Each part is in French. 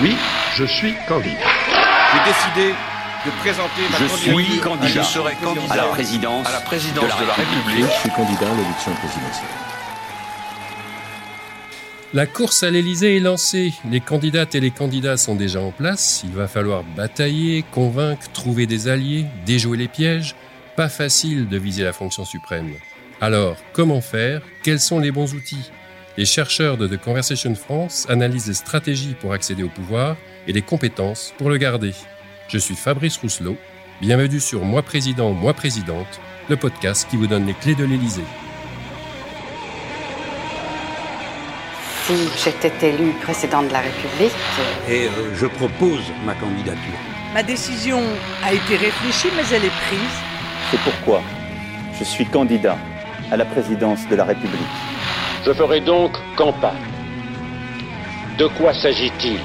Oui, je suis candidat. J'ai décidé de présenter ma je suis candidat. Je serai candidat à la présidence, à la présidence de la, République. Je suis candidat à l'élection présidentielle. La course à l'Élysée est lancée. Les candidates et les candidats sont déjà en place. Il va falloir batailler, convaincre, trouver des alliés, déjouer les pièges. Pas facile de viser la fonction suprême. Alors, comment faire? Quels sont les bons outils? Les chercheurs de The Conversation France analysent les stratégies pour accéder au pouvoir et les compétences pour le garder. Je suis Fabrice Rousselot. Bienvenue sur Moi Président, Moi Présidente, le podcast qui vous donne les clés de l'Élysée. Si j'étais élue président de la République. Et euh, je propose ma candidature. Ma décision a été réfléchie, mais elle est prise. C'est pourquoi je suis candidat à la présidence de la République. Je ferai donc campagne. De quoi s'agit-il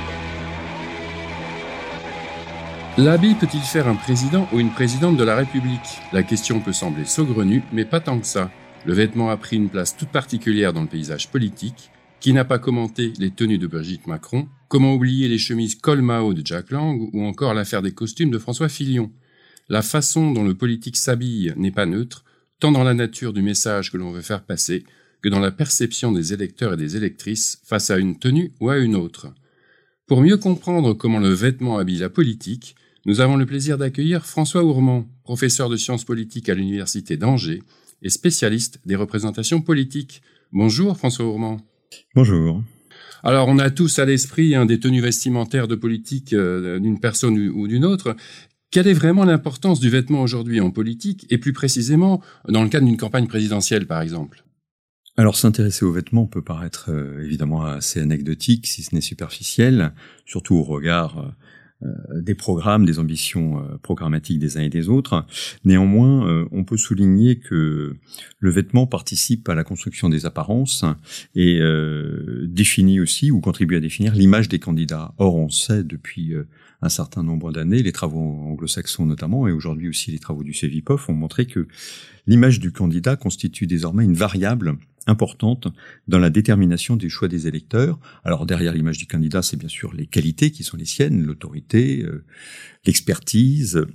L'habit peut-il faire un président ou une présidente de la République? La question peut sembler saugrenue, mais pas tant que ça. Le vêtement a pris une place toute particulière dans le paysage politique. Qui n'a pas commenté les tenues de Brigitte Macron? Comment oublier les chemises Colmao de Jack Lang ou encore l'affaire des costumes de François Fillon? La façon dont le politique s'habille n'est pas neutre, tant dans la nature du message que l'on veut faire passer que dans la perception des électeurs et des électrices face à une tenue ou à une autre. Pour mieux comprendre comment le vêtement habille la politique, nous avons le plaisir d'accueillir François Ourmand, professeur de sciences politiques à l'Université d'Angers et spécialiste des représentations politiques. Bonjour François Ourmand. Bonjour. Alors, on a tous à l'esprit hein, des tenues vestimentaires de politique euh, d'une personne ou d'une autre. Quelle est vraiment l'importance du vêtement aujourd'hui en politique et plus précisément dans le cadre d'une campagne présidentielle, par exemple? Alors s'intéresser aux vêtements peut paraître euh, évidemment assez anecdotique, si ce n'est superficiel, surtout au regard euh, euh, des programmes, des ambitions programmatiques des uns et des autres. Néanmoins, on peut souligner que le vêtement participe à la construction des apparences et définit aussi ou contribue à définir l'image des candidats. Or, on sait depuis un certain nombre d'années, les travaux anglo-saxons notamment, et aujourd'hui aussi les travaux du CEVIPOF ont montré que l'image du candidat constitue désormais une variable importante dans la détermination du choix des électeurs. Alors derrière l'image du candidat, c'est bien sûr les qualités qui sont les siennes, l'autorité, euh, l'expertise,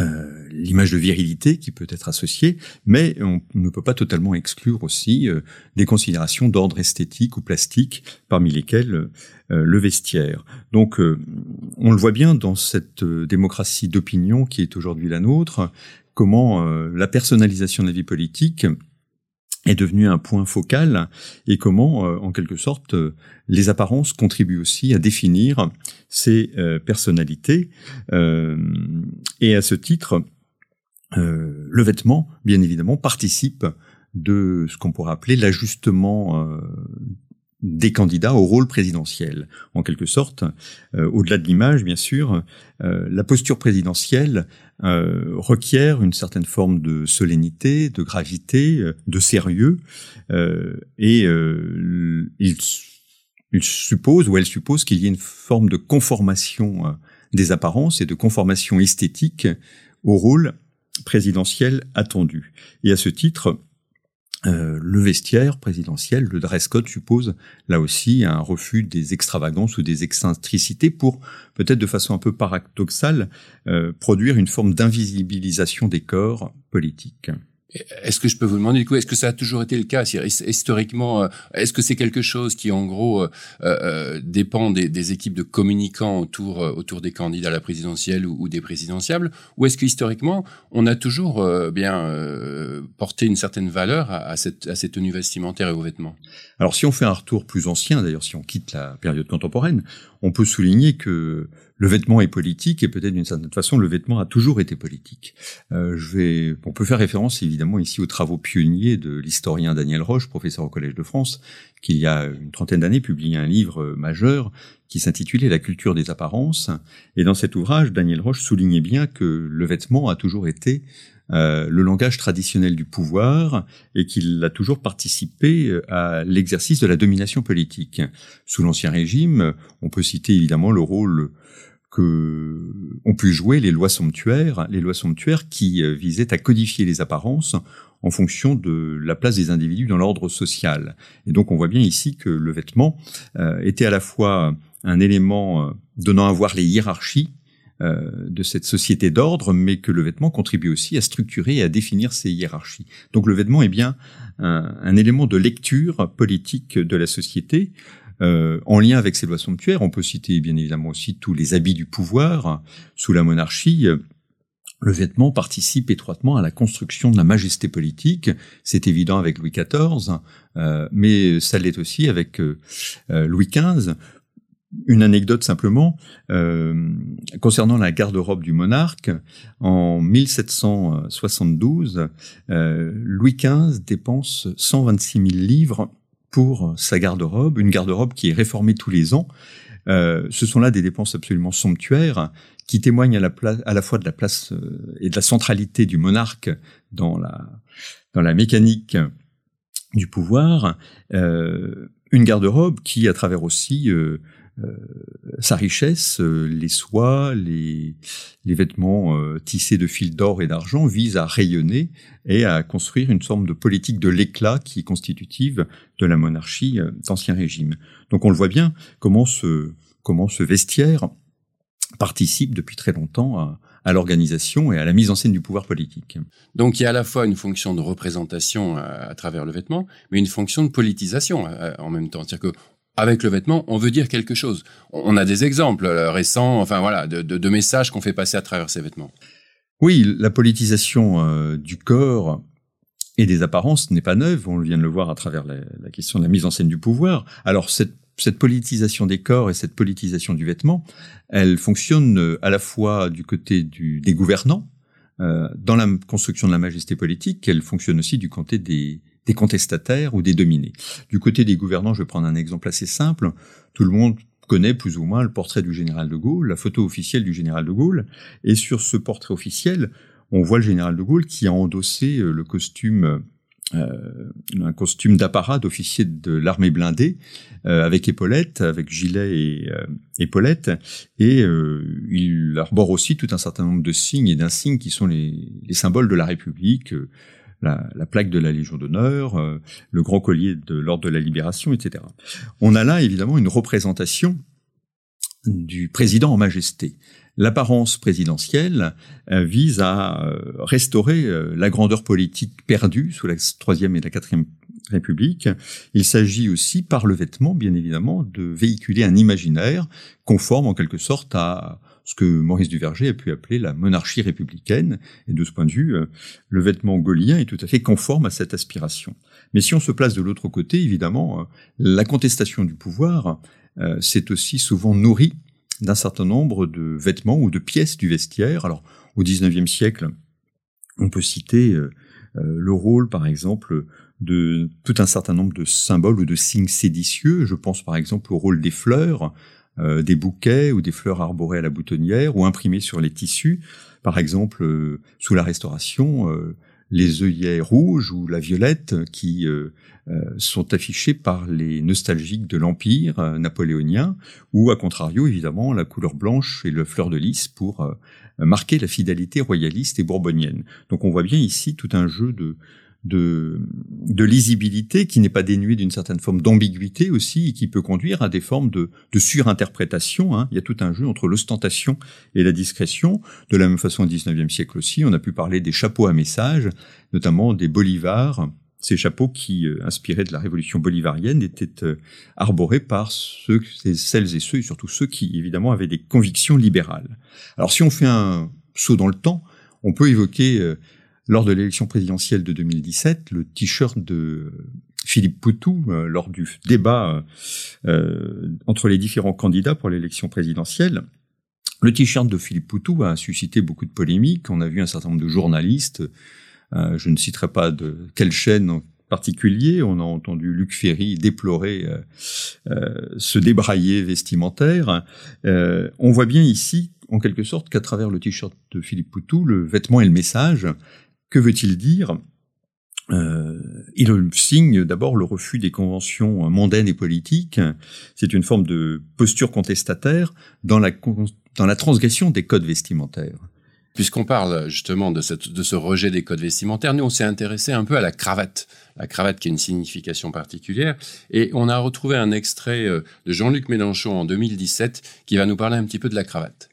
euh, l'image de virilité qui peut être associée, mais on ne peut pas totalement exclure aussi euh, des considérations d'ordre esthétique ou plastique, parmi lesquelles le vestiaire. Donc on le voit bien dans cette démocratie d'opinion qui est aujourd'hui la nôtre, comment la personnalisation de la vie politique est devenu un point focal et comment, euh, en quelque sorte, euh, les apparences contribuent aussi à définir ces euh, personnalités. et à ce titre, le vêtement, bien évidemment, participe de ce qu'on pourrait appeler l'ajustement des candidats au rôle présidentiel. En quelque sorte, au-delà de l'image, bien sûr, la posture présidentielle euh, requiert une certaine forme de solennité, de gravité, euh, de sérieux, euh, et il, il, suppose ou elle suppose qu'il y ait une forme de conformation des apparences et de conformation esthétique au rôle présidentiel attendu. Et à ce titre, euh, le vestiaire présidentiel, le dress code suppose là aussi un refus des extravagances ou des excentricités pour, peut-être de façon un peu paradoxale, euh, produire une forme d'invisibilisation des corps politiques. Est-ce que je peux vous demander du coup, est-ce que ça a toujours été le cas? Historiquement euh, Est-ce que c'est quelque chose qui en gros euh, euh dépend des, équipes de communicants autour autour des candidats à la présidentielle ou, des présidentiables, ou est-ce que historiquement on a toujours bien porté une certaine valeur à, cette, à cette tenue vestimentaire et aux vêtements? Alors si on fait un retour plus ancien, d'ailleurs si on quitte la période contemporaine, on peut souligner que le vêtement est politique et peut-être d'une certaine façon le vêtement a toujours été politique. Je vais, on peut faire référence ici aux travaux pionniers de l'historien Daniel Roche, professeur au Collège de France, qui il y a une trentaine d'années publié un livre majeur qui s'intitulait La culture des apparences. Et dans cet ouvrage, Daniel Roche soulignait bien que le vêtement a toujours été euh, le langage traditionnel du pouvoir et qu'il a toujours participé euh, à l'exercice de la domination politique. Sous l'Ancien Régime, on peut citer évidemment le rôle que ont pu jouer les lois somptuaires, les lois somptuaires qui euh, visaient à codifier les apparences en fonction de la place des individus dans l'ordre social. Et donc on voit bien ici que le vêtement était à la fois un élément donnant à voir les hiérarchies de cette société d'ordre, mais que le vêtement contribue aussi à structurer et à définir ces hiérarchies. Donc le vêtement est bien un élément de lecture politique de la société, euh, en lien avec ces lois somptuaires, on peut citer bien évidemment aussi tous les habits du pouvoir sous la monarchie. Le vêtement participe étroitement à la construction de la majesté politique. C'est évident avec Louis XIV, euh, mais ça l'est aussi avec euh, Louis XV. Une anecdote simplement concernant la garde-robe du monarque. En 1772, Louis XV dépense 126 000 livres pour sa garde-robe, une garde-robe qui est réformée tous les ans. Euh, ce sont là des dépenses absolument somptuaires qui témoignent à la, fois de la place euh, et de la centralité du monarque dans la, mécanique du pouvoir. Euh, une garde-robe qui, à travers aussi euh, euh, sa richesse, euh, les soies, les, les vêtements euh, tissés de fils d'or et d'argent, vise à rayonner et à construire une forme de politique de l'éclat qui est constitutive de la monarchie d'Ancien Régime. Donc on le voit bien comment ce, comment ce vestiaire participe depuis très longtemps à, à l'organisation et à la mise en scène du pouvoir politique. Donc il y a à la fois une fonction de représentation à, travers le vêtement, mais une fonction de politisation en même temps. C'est-à-dire avec le vêtement, on veut dire quelque chose. On a des exemples euh, récents, enfin voilà, de, messages qu'on fait passer à travers ces vêtements. Oui, la politisation euh, du corps et des apparences n'est pas neuve. On vient de le voir à travers la, question de la mise en scène du pouvoir. Alors cette, politisation des corps et cette politisation du vêtement, elle fonctionne euh, à la fois du côté des gouvernants, dans la construction de la majesté politique, elle fonctionne aussi du côté des, des contestataires ou des dominés. Du côté des gouvernants, je vais prendre un exemple assez simple. Tout le monde connaît plus ou moins le portrait du général de Gaulle, la photo officielle du général de Gaulle. Et sur ce portrait officiel, on voit le général de Gaulle qui a endossé euh, le costume, euh, un costume d'apparat d'officier de l'armée blindée, euh, avec épaulettes, avec gilet et euh, épaulettes. Et il arbore aussi tout un certain nombre de signes et d'insignes qui sont les, symboles de la République la, la, plaque de la Légion d'honneur, euh, le grand collier de l'ordre de la Libération, etc. On a là évidemment une représentation du président en majesté. L'apparence présidentielle euh, vise à euh, restaurer la grandeur politique perdue sous la troisième et la quatrième République. Il s'agit aussi, par le vêtement, bien évidemment, de véhiculer un imaginaire conforme en quelque sorte à ce que Maurice Duverger a pu appeler la monarchie républicaine. Et de ce point de vue, euh, le vêtement gaulien est tout à fait conforme à cette aspiration. Mais si on se place de l'autre côté, évidemment, euh, la contestation du pouvoir, euh, c'est aussi souvent nourri d'un certain nombre de vêtements ou de pièces du vestiaire. Alors, au XIXe siècle, on peut citer le rôle, par exemple, de tout un certain nombre de symboles ou de signes séditieux. Je pense par exemple au rôle des fleurs, euh, des bouquets ou des fleurs arborées à la boutonnière ou imprimées sur les tissus. Par exemple, euh, sous la Restauration, euh, les œillets rouges ou la violette qui sont affichés par les nostalgiques de l'Empire napoléonien, ou à contrario, évidemment, la couleur blanche et le fleur de lys pour marquer la fidélité royaliste et bourbonienne. Donc on voit bien ici tout un jeu de, de, lisibilité qui n'est pas dénué d'une certaine forme d'ambiguïté aussi et qui peut conduire à des formes de, de surinterprétation. Hein. Il y a tout un jeu entre l'ostentation et la discrétion. De la même façon, au XIXe siècle aussi, on a pu parler des chapeaux à message, notamment des bolivars. Ces chapeaux qui, euh, inspirés de la révolution bolivarienne, étaient euh, arborés par ceux, celles et ceux, et surtout ceux qui, évidemment, avaient des convictions libérales. Alors, si on fait un saut dans le temps, on peut évoquer euh, lors de l'élection présidentielle de 2017, le t-shirt de Philippe Poutou, euh, lors du débat euh, entre les différents candidats pour l'élection présidentielle, le t-shirt de Philippe Poutou a suscité beaucoup de polémiques. On a vu un certain nombre de journalistes, euh, je ne citerai pas de quelle chaîne en particulier, on a entendu Luc Ferry déplorer ce débraillé vestimentaire. on voit bien ici, en quelque sorte, qu'à travers le t-shirt de Philippe Poutou, le vêtement et le message que veut-il dire? Euh, il signe d'abord le refus des conventions mondaines et politiques. C'est une forme de posture contestataire dans la, dans la transgression des codes vestimentaires. Puisqu'on parle justement de, de ce rejet des codes vestimentaires, nous on s'est intéressé un peu à la cravate. La cravate qui a une signification particulière. Et on a retrouvé un extrait euh, de Jean-Luc Mélenchon en 2017 qui va nous parler un petit peu de la cravate.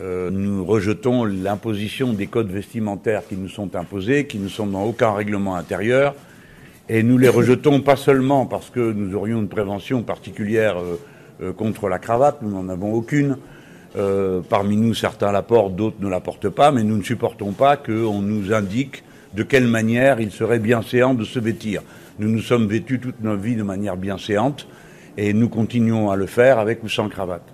Euh, nous rejetons l'imposition des codes vestimentaires qui nous sont imposés, qui ne sont dans aucun règlement intérieur. Et nous les rejetons pas seulement parce que nous aurions une prévention particulière euh, contre la cravate, nous n'en avons aucune. Euh, parmi nous, certains la portent, d'autres ne la portent pas, mais nous ne supportons pas qu'on nous indique de quelle manière il serait bien séant de se vêtir. Nous nous sommes vêtus toute notre vie de manière bien séante et nous continuons à le faire avec ou sans cravate.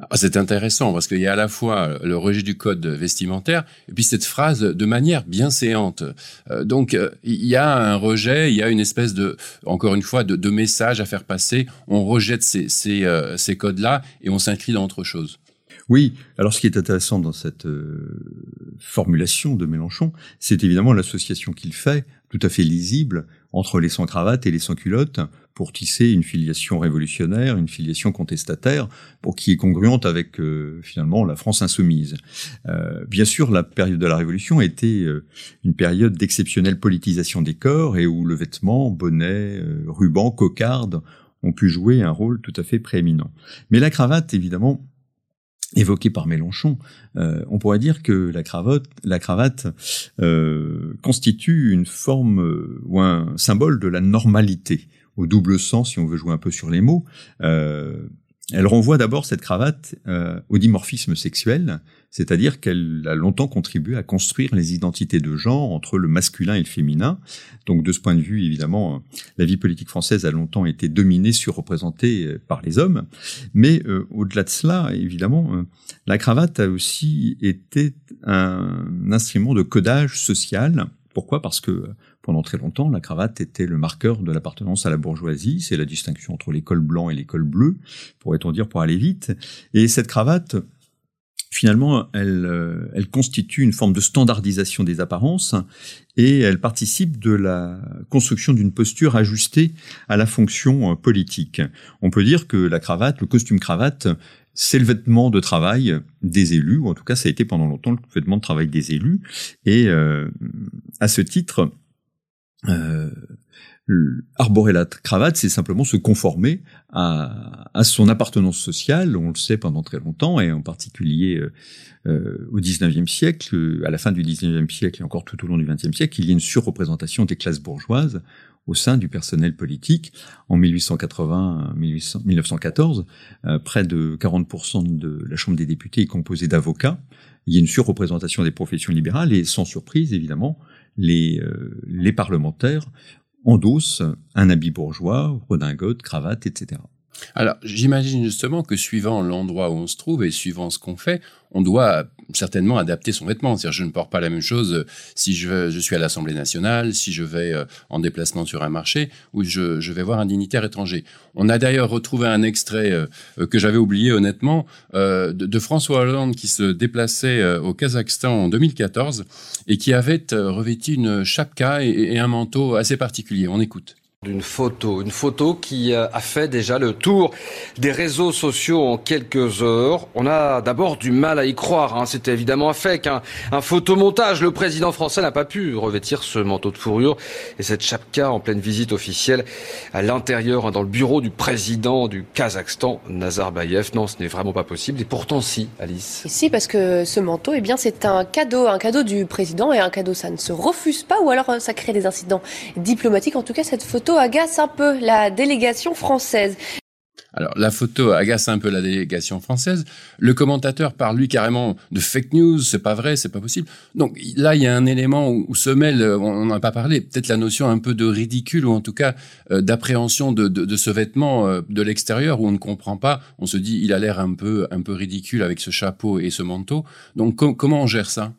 Ah, c'est intéressant parce qu'il y a à la fois le rejet du code vestimentaire et puis cette phrase de manière bien séante. Euh, donc euh, il y a un rejet, il y a une espèce de, encore une fois, de, message à faire passer. On rejette euh, ces codes-là et on s'inscrit dans autre chose. Oui, alors ce qui est intéressant dans cette formulation de Mélenchon, c'est évidemment l'association qu'il fait, tout à fait lisible, entre les sans-cravates et les sans-culottes, pour tisser une filiation révolutionnaire, une filiation contestataire, pour qui est congruente avec euh, finalement la France insoumise. Euh, bien sûr, la période de la Révolution était euh, une période d'exceptionnelle politisation des corps et où le vêtement, bonnet, ruban, cocarde ont pu jouer un rôle tout à fait prééminent. Mais la cravate, évidemment, évoquée par Mélenchon, on pourrait dire que la cravate, la cravate constitue une forme ou un symbole de la normalité au double sens, si on veut jouer un peu sur les mots. Euh, elle renvoie d'abord cette cravate euh, au dimorphisme sexuel, c'est-à-dire qu'elle a longtemps contribué à construire les identités de genre entre le masculin et le féminin. Donc de ce point de vue, évidemment, la vie politique française a longtemps été dominée, surreprésentée euh, par les hommes. Mais au-delà de cela, évidemment, la cravate a aussi été un instrument de codage social. Pourquoi? Parce que pendant très longtemps, la cravate était le marqueur de l'appartenance à la bourgeoisie. C'est la distinction entre l'école blanc et l'école bleue, pourrait-on dire, pour aller vite. Et cette cravate, finalement, elle, euh, elle constitue une forme de standardisation des apparences et elle participe de la construction d'une posture ajustée à la fonction euh, politique. On peut dire que la cravate, le costume cravate, c'est le vêtement de travail des élus, ou en tout cas ça a été pendant longtemps le vêtement de travail des élus. Et euh, à ce titre, euh, arborer la cravate, c'est simplement se conformer à, à, son appartenance sociale. On le sait pendant très longtemps, et en particulier euh, euh au XIXe siècle, à la fin du XIXe siècle et encore tout au long du XXe siècle, il y a une surreprésentation des classes bourgeoises au sein du personnel politique. En 1880-1914, euh, près de 40% de la Chambre des députés est composée d'avocats. Il y a une surreprésentation des professions libérales et sans surprise, évidemment, les, euh, les parlementaires endossent un habit bourgeois, redingote, cravate, etc. Alors, j'imagine justement que suivant l'endroit où on se trouve et suivant ce qu'on fait, on doit certainement adapter son vêtement. C'est-à-dire, je ne porte pas la même chose euh, si je, suis à l'Assemblée nationale, si je vais euh, en déplacement sur un marché ou je, je vais voir un dignitaire étranger. On a d'ailleurs retrouvé un extrait euh, que j'avais oublié honnêtement de, François Hollande qui se déplaçait au Kazakhstan en 2014 et qui avait revêti une chapka et, et un manteau assez particulier. On écoute d'une photo, une photo qui euh, a fait déjà le tour des réseaux sociaux en quelques heures. On a d'abord du mal à y croire, hein. c'était évidemment un fake, un, un photomontage. Le président français n'a pas pu revêtir ce manteau de fourrure et cette chapka en pleine visite officielle à l'intérieur, hein, dans le bureau du président du Kazakhstan, Nazarbayev. Non, ce n'est vraiment pas possible. Et pourtant si, Alice. Si, parce que ce manteau, eh bien, c'est un cadeau, un cadeau du président et un cadeau, ça ne se refuse pas ou alors euh, ça crée des incidents diplomatiques. En tout cas, cette photo agace un peu la délégation française. Alors la photo agace un peu la délégation française. Le commentateur parle lui carrément de fake news, c'est pas vrai, c'est pas possible. Donc là il y a un élément où, se mêle, on n'en a pas parlé, peut-être la notion un peu de ridicule ou en tout cas euh, d'appréhension de, ce vêtement euh, de l'extérieur où on ne comprend pas. On se dit il a l'air un peu un peu ridicule avec ce chapeau et ce manteau. Donc comment on gère ça?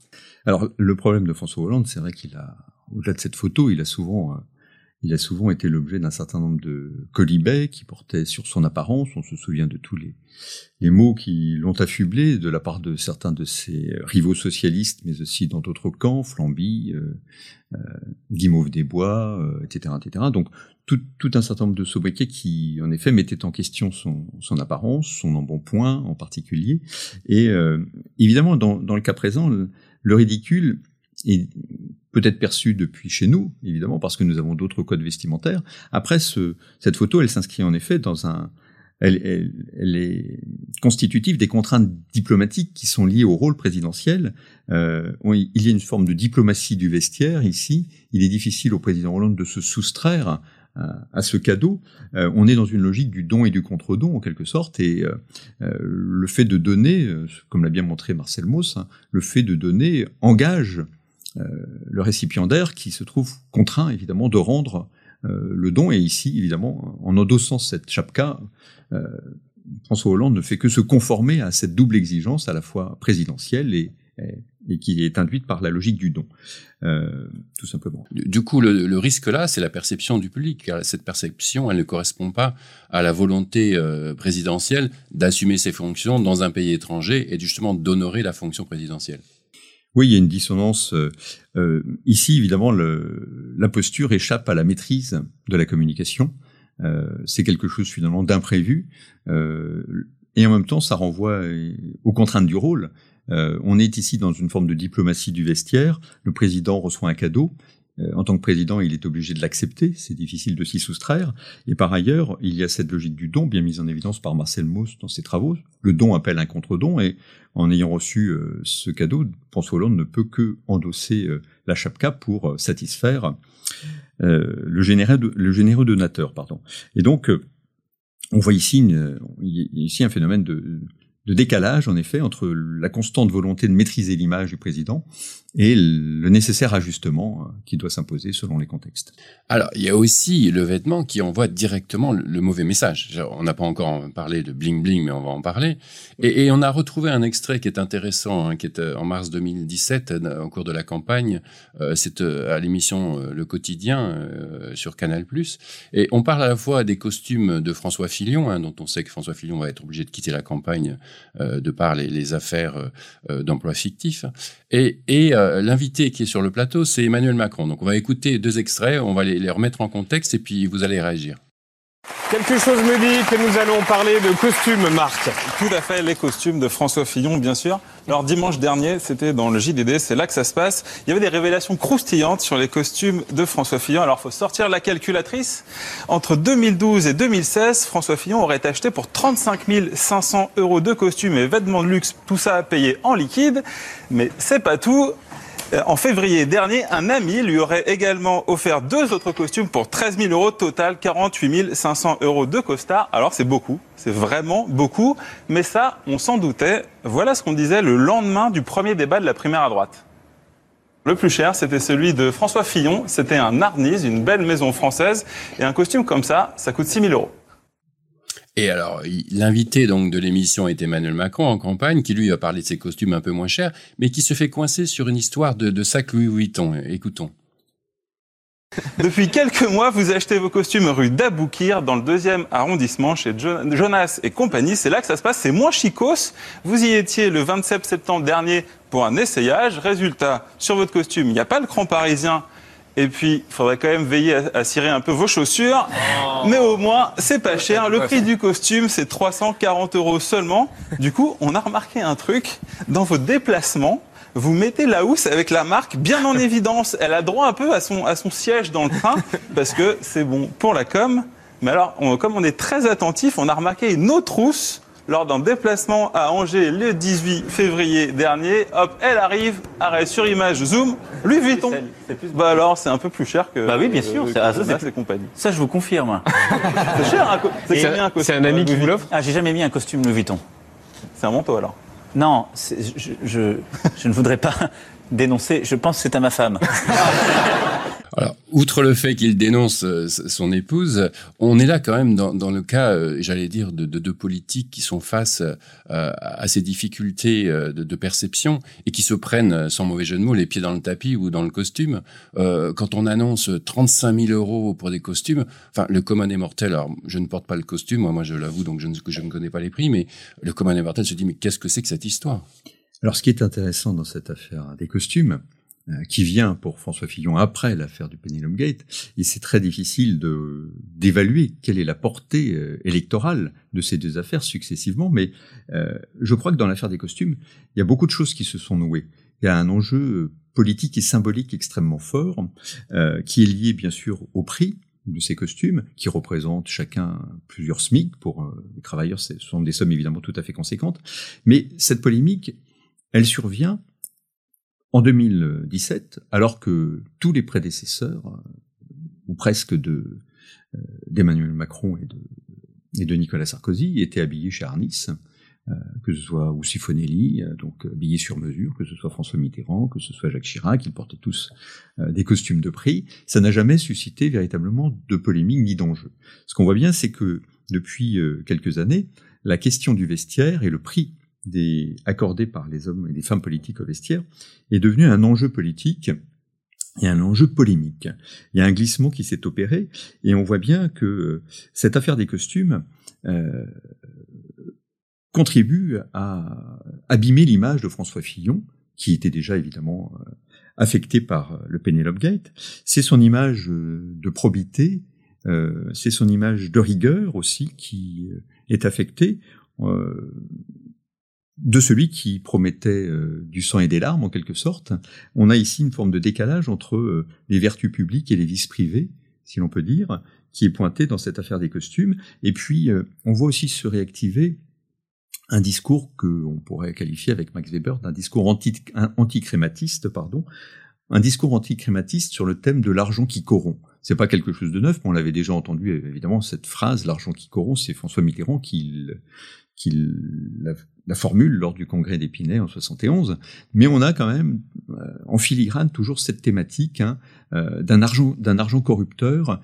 Alors le problème de François Hollande, c'est vrai qu'il a au-delà de cette photo, il a souvent euh, il a souvent été l'objet d'un certain nombre de colibets qui portaient sur son apparence. On se souvient de tous les, mots qui l'ont affublé de la part de certains de ses rivaux socialistes, mais aussi dans d'autres camps, Flamby, euh, euh, Guimauve des Bois, euh, etc., etc. Donc tout, un certain nombre de sobriquets qui, en effet, mettaient en question son, apparence, son embonpoint en particulier. Et euh, évidemment, dans, le cas présent, le ridicule est peut-être perçu depuis chez nous, évidemment, parce que nous avons d'autres codes vestimentaires. Après, ce, cette photo, elle s'inscrit en effet dans un... Elle, elle, elle, est constitutive des contraintes diplomatiques qui sont liées au rôle présidentiel. Euh, il y a une forme de diplomatie du vestiaire ici. Il est difficile au président Hollande de se soustraire à, ce cadeau. Euh, on est dans une logique du don et du contre-don en quelque sorte, et euh, le fait de donner, comme l'a bien montré Marcel Mauss, hein, le fait de donner engage euh, le récipiendaire qui se trouve contraint évidemment de rendre euh, le don. Et ici, évidemment, en endossant cette chapka, euh, François Hollande ne fait que se conformer à cette double exigence à la fois présidentielle et, et qui est induite par la logique du don, euh, tout simplement. Du coup, le, risque là, c'est la perception du public, cette perception, elle ne correspond pas à la volonté euh, présidentielle d'assumer ses fonctions dans un pays étranger et justement d'honorer la fonction présidentielle. Oui, il y a une dissonance. Euh, ici, évidemment, le, la posture échappe à la maîtrise de la communication. Euh, c'est quelque chose finalement d'imprévu. Euh, et en même temps, ça renvoie aux contraintes du rôle. on est ici dans une forme de diplomatie du vestiaire. Le président reçoit un cadeau. Euh, en tant que président, il est obligé de l'accepter, c'est difficile de s'y soustraire. Et par ailleurs, il y a cette logique du don, bien mise en évidence par Marcel Mauss dans ses travaux. Le don appelle un contre-don, et en ayant reçu euh, ce cadeau, François Hollande ne peut que endosser euh, la chapka pour satisfaire le, généreux, donateur. Et donc, on voit ici un phénomène de, de décalage, en effet, entre la constante volonté de maîtriser l'image du président et le nécessaire ajustement euh, qui doit s'imposer selon les contextes. Alors, il y a aussi le vêtement qui envoie directement le, mauvais message. On n'a pas encore parlé de bling bling, mais on va en parler. Et, on a retrouvé un extrait qui est intéressant, hein, qui est euh, en mars 2017, euh, au cours de la campagne. Euh, C'est à l'émission Le Quotidien euh, sur Canal+. Et on parle à la fois des costumes de François Fillon, hein, dont on sait que François Fillon va être obligé de quitter la campagne euh, de par les, affaires d'emploi fictif. Et, euh, l'invité qui est sur le plateau, c'est Emmanuel Macron. Donc on va écouter deux extraits, on va les, les remettre en contexte et puis vous allez réagir. Quelque chose me dit que nous allons parler de costumes, Marc. Tout à fait, les costumes de François Fillon, bien sûr. Alors dimanche dernier, c'était dans le JDD, c'est là que ça se passe. Il y avait des révélations croustillantes sur les costumes de François Fillon. Alors faut sortir la calculatrice. Entre 2012 et 2016, François Fillon aurait acheté pour 35 500 euros de costumes et vêtements de luxe, tout ça à payer en liquide. Mais c'est pas tout. En février dernier, un ami lui aurait également offert deux autres costumes pour 13 000 euros total, 48 500 euros de costard. Alors c'est beaucoup, c'est vraiment beaucoup, mais ça, on s'en doutait. Voilà ce qu'on disait le lendemain du premier débat de la primaire à droite. Le plus cher, c'était celui de François Fillon. C'était un Arnise, une belle maison française. Et un costume comme ça, ça coûte 6 000 euros. Et alors, l'invité donc de l'émission est Emmanuel Macron en campagne, qui lui a parlé de ses costumes un peu moins chers, mais qui se fait coincer sur une histoire de, de sac Louis Vuitton. Écoutons. Depuis quelques mois, vous achetez vos costumes rue d'Aboukir, dans le deuxième arrondissement, chez Jonas et compagnie. C'est là que ça se passe, c'est moins chicos. Vous y étiez le 27 septembre dernier pour un essayage. Résultat, sur votre costume, il n'y a pas le cran parisien, et puis, il faudrait quand même veiller à, à, cirer un peu vos chaussures. Oh. Mais au moins, c'est pas cher. Le prix du costume, c'est 340 euros seulement. Du coup, on a remarqué un truc. Dans vos déplacements, vous mettez la housse avec la marque bien en évidence. Elle a droit un peu à son, à son siège dans le train parce que c'est bon pour la com. Mais alors, on, comme on est très attentif, on a remarqué une autre housse lors d'un déplacement à Angers le 18 février dernier. Hop, elle arrive, arrêt sur image, zoom, Louis Vuitton. Plus... Bah alors, c'est un peu plus cher que. Bah oui, bien sûr. Que, ça, ça, c'est compagnie. Ça, je vous confirme. c'est cher, un, costume C'est un ami qui vous l'offre? Ah, j'ai jamais mis un costume Louis Vuitton. C'est un manteau alors Non, je, je, je ne voudrais pas dénoncer. Je pense que c'est à ma femme. Outre le fait qu'il dénonce euh, son épouse, on est là quand même dans, le cas, euh, j'allais dire, de deux de, politiques qui sont face euh, à ces difficultés de, perception et qui se prennent, sans mauvais jeu de mots, les pieds dans le tapis ou dans le costume. quand on annonce 35 000 euros pour des costumes, enfin, le commun des mortels, alors je ne porte pas le costume, moi, moi je l'avoue, donc je ne, connais pas les prix, mais le commun des mortels se dit, mais qu'est-ce que c'est que cette histoire? Alors, ce qui est intéressant dans cette affaire des costumes, qui vient pour François Fillon après l'affaire du Penelope Gate, et c'est très difficile de d'évaluer quelle est la portée euh, électorale de ces deux affaires successivement, mais euh, je crois que dans l'affaire des costumes, il y a beaucoup de choses qui se sont nouées. Il y a un enjeu politique et symbolique extrêmement fort, euh, qui est lié bien sûr au prix de ces costumes, qui représentent chacun plusieurs SMIC. Pour les travailleurs, ce sont des sommes évidemment tout à fait conséquentes. Mais cette polémique, elle survient en 2017, alors que tous les prédécesseurs, ou presque de euh, d'Emmanuel Macron et de, Nicolas Sarkozy, étaient habillés chez Arnis, euh, que ce soit ou Sifonelli, euh, donc habillés sur mesure, que ce soit François Mitterrand, que ce soit Jacques Chirac, ils portaient tous des costumes de prix. Ça n'a jamais suscité véritablement de polémique ni d'enjeu. Ce qu'on voit bien, c'est que depuis quelques années, la question du vestiaire et le prix des, accordés par les hommes et les femmes politiques au vestiaire est devenu un enjeu politique et un enjeu polémique. Il y a un glissement qui s'est opéré et on voit bien que cette affaire des costumes euh, contribue à abîmer l'image de François Fillon, qui était déjà évidemment euh, affecté par le Penelope Gate. C'est son image euh, de probité, euh, c'est son image de rigueur aussi qui est affectée. Euh, de celui qui promettait euh, du sang et des larmes en quelque sorte. On a ici une forme de décalage entre euh, les vertus publiques et les vices privés, si l'on peut dire, qui est pointé dans cette affaire des costumes. Et puis, euh, on voit aussi se réactiver un discours que on pourrait qualifier avec Max Weber d'un discours anti, anticrématiste, pardon, un discours anticrématiste sur le thème de l'argent qui corrompt. C'est pas quelque chose de neuf, mais on l'avait déjà entendu évidemment cette phrase l'argent qui corrompt, c'est François Mitterrand qui qui la, formule lors du congrès d'Épinay en 71, mais on a quand même euh, en filigrane toujours cette thématique hein, euh, d'un argent d'un argent corrupteur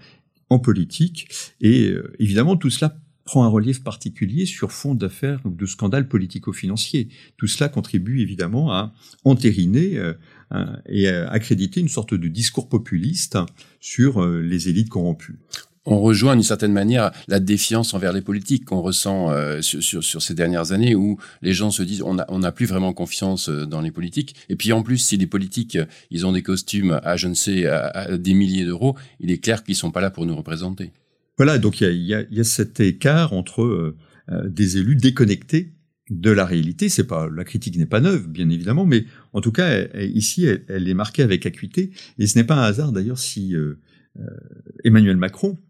en politique, et euh, évidemment tout cela prend un relief particulier sur fond d'affaires ou de scandales politico-financiers. Tout cela contribue évidemment à entériner et à accréditer une sorte de discours populiste sur les élites corrompues on rejoint d'une certaine manière la défiance envers les politiques qu'on ressent euh, sur, sur, ces dernières années où les gens se disent on n'a on plus vraiment confiance euh, dans les politiques. Et puis en plus, si les politiques, euh, ils ont des costumes à je ne sais, à, des milliers d'euros, il est clair qu'ils sont pas là pour nous représenter. Voilà, donc il y a, y, y a, cet écart entre des élus déconnectés de la réalité. C'est pas la critique n'est pas neuve, bien évidemment, mais en tout cas ici elle, elle, est marquée avec acuité. Et ce n'est pas un hasard d'ailleurs si Emmanuel Macron euh,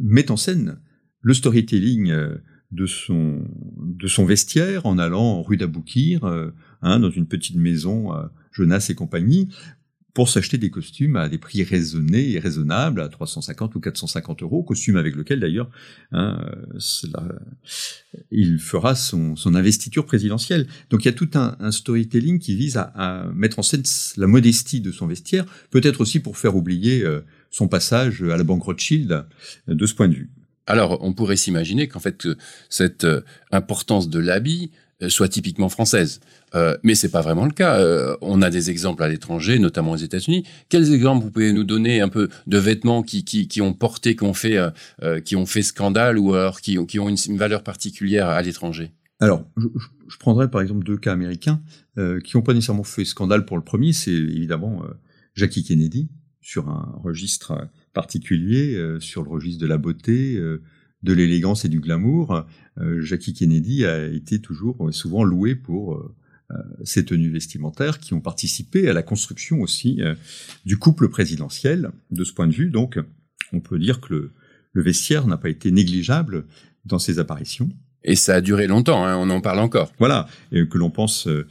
met en scène le storytelling euh, de son de son vestiaire en allant rue d'Aboukir, euh, hein, dans une petite maison Jonas et compagnie, pour s'acheter des costumes à des prix raisonnés et raisonnables, à 350 ou 450 euros, costume avec lequel d'ailleurs hein, il fera son, son, investiture présidentielle. Donc il y a tout un, storytelling qui vise à, mettre en scène la modestie de son vestiaire, peut-être aussi pour faire oublier son passage à la banque Rothschild de ce point de vue. Alors, on pourrait s'imaginer qu'en fait, cette euh, importance de l'habit euh, soit typiquement française. Euh, mais c'est pas vraiment le cas. Euh, on a des exemples à l'étranger, notamment aux États-Unis. Quels exemples vous pouvez nous donner un peu de vêtements qui, qui, qui ont porté, qui ont fait, qui ont fait scandale ou alors qui, qui ont une, valeur particulière à l'étranger? Alors, je, je, prendrais par exemple deux cas américains qui n'ont pas nécessairement fait scandale pour le premier. C'est évidemment Jackie Kennedy, sur un registre particulier, euh, sur le registre de la beauté, euh, de l'élégance et du glamour. Euh, Jackie Kennedy a été toujours souvent loué pour ces tenues vestimentaires qui ont participé à la construction aussi du couple présidentiel. De ce point de vue, donc, on peut dire que le vestiaire n'a pas été négligeable dans ses apparitions. Et ça a duré longtemps, hein, on en parle encore. Voilà, que l'on pense euh,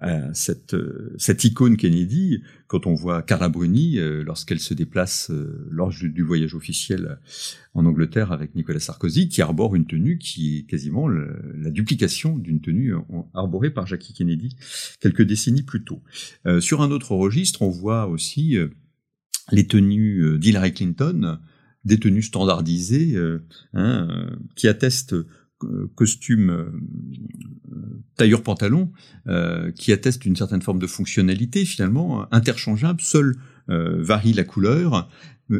à cette, euh, cette icône Kennedy, quand on voit Carla Bruni, euh, lorsqu'elle se déplace lors du, voyage officiel en Angleterre avec Nicolas Sarkozy, qui arbore une tenue qui est quasiment la duplication d'une tenue arborée par Jackie Kennedy quelques décennies plus tôt. sur un autre registre, on voit aussi les tenues d'Hillary Clinton, des tenues standardisées, hein, qui attestent costume tailleur pantalon qui atteste d'une certaine forme de fonctionnalité finalement interchangeable seul varie la couleur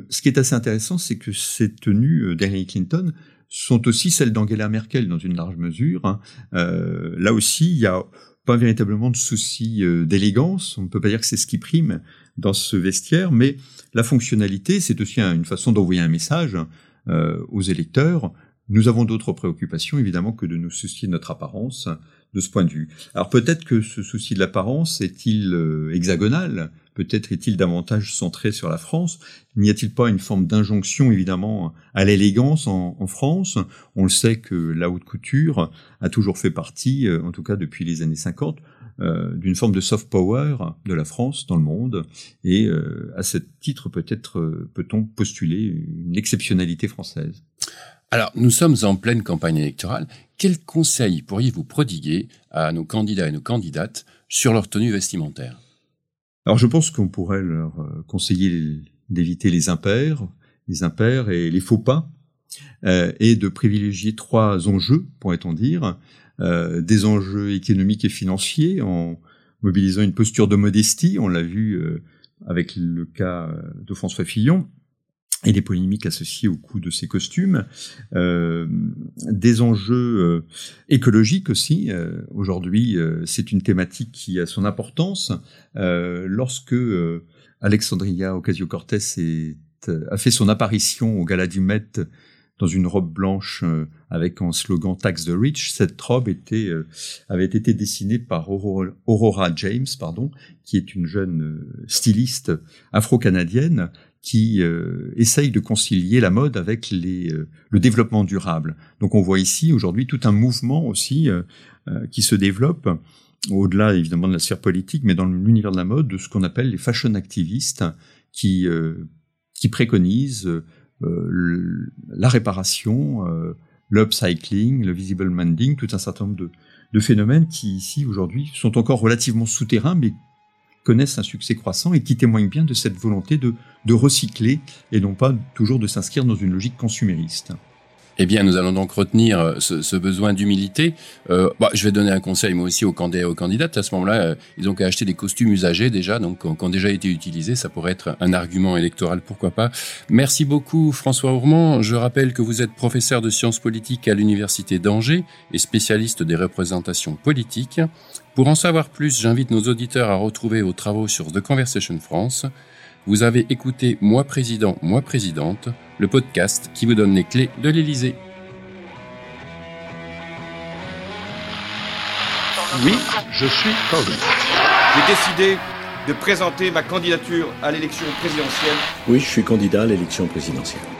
ce qui est assez intéressant c'est que ces tenues d'Hillary Clinton sont aussi celles d'Angela Merkel dans une large mesure hein. là aussi il y a pas véritablement de souci d'élégance on ne peut pas dire que c'est ce qui prime dans ce vestiaire mais la fonctionnalité c'est aussi une façon d'envoyer un message aux électeurs nous avons d'autres préoccupations, évidemment, que de nous soucier de notre apparence de ce point de vue. Alors peut-être que ce souci de l'apparence est-il euh, hexagonal, peut-être est-il davantage centré sur la France? N'y a-t-il pas une forme d'injonction, évidemment, à l'élégance en, France? On le sait que la haute couture a toujours fait partie, euh, en tout cas depuis les années 50, euh, d'une forme de soft power de la France dans le monde. Et à ce titre, peut-être peut-on postuler une exceptionnalité française? Alors, nous sommes en pleine campagne électorale. Quels conseils pourriez-vous prodiguer à nos candidats et nos candidates sur leur tenue vestimentaire? Alors, je pense qu'on pourrait leur euh, conseiller d'éviter les impairs, les impairs et les faux pas, euh, et de privilégier trois enjeux, pourrait-on dire, euh, des enjeux économiques et financiers en mobilisant une posture de modestie, on l'a vu euh, avec le cas de François Fillon, et les polémiques associées au coût de ces costumes, euh, des enjeux euh, écologiques aussi. Euh, aujourd'hui, euh, c'est une thématique qui a son importance. lorsque Alexandria Ocasio-Cortez a fait son apparition au Gala du Met dans une robe blanche avec un slogan Tax the Rich. Cette robe était, avait été dessinée par Aurora, James, pardon, qui est une jeune styliste afro-canadienne qui euh, essaye de concilier la mode avec les, euh, le développement durable. Donc on voit ici aujourd'hui tout un mouvement aussi euh, qui se développe au-delà évidemment de la sphère politique, mais dans l'univers de la mode, de ce qu'on appelle les fashion activistes, qui qui préconisent la réparation, l'upcycling, le visible mending, tout un certain nombre de, de phénomènes qui ici aujourd'hui sont encore relativement souterrains, mais connaissent un succès croissant et qui témoignent bien de cette volonté de, de recycler et non pas toujours de s'inscrire dans une logique consumériste. Eh bien, nous allons donc retenir euh, ce, ce besoin d'humilité. Euh, bah, je vais donner un conseil moi aussi aux candidats aux candidates. À ce moment-là, euh, ils ont qu'à acheter des costumes usagés déjà, donc qui ont déjà été utilisés. Ça pourrait être un argument électoral, pourquoi pas. Merci beaucoup, François Ourmand. Je rappelle que vous êtes professeur de sciences politiques à l'université d'Angers et spécialiste des représentations politiques. Pour en savoir plus, j'invite nos auditeurs à retrouver vos travaux sur The Conversation France. Vous avez écouté Moi Président, Moi Présidente, le podcast qui vous donne les clés de l'Élysée. Oui, je suis candidat. J'ai décidé de présenter ma candidature à l'élection présidentielle. Oui, je suis candidat à l'élection présidentielle.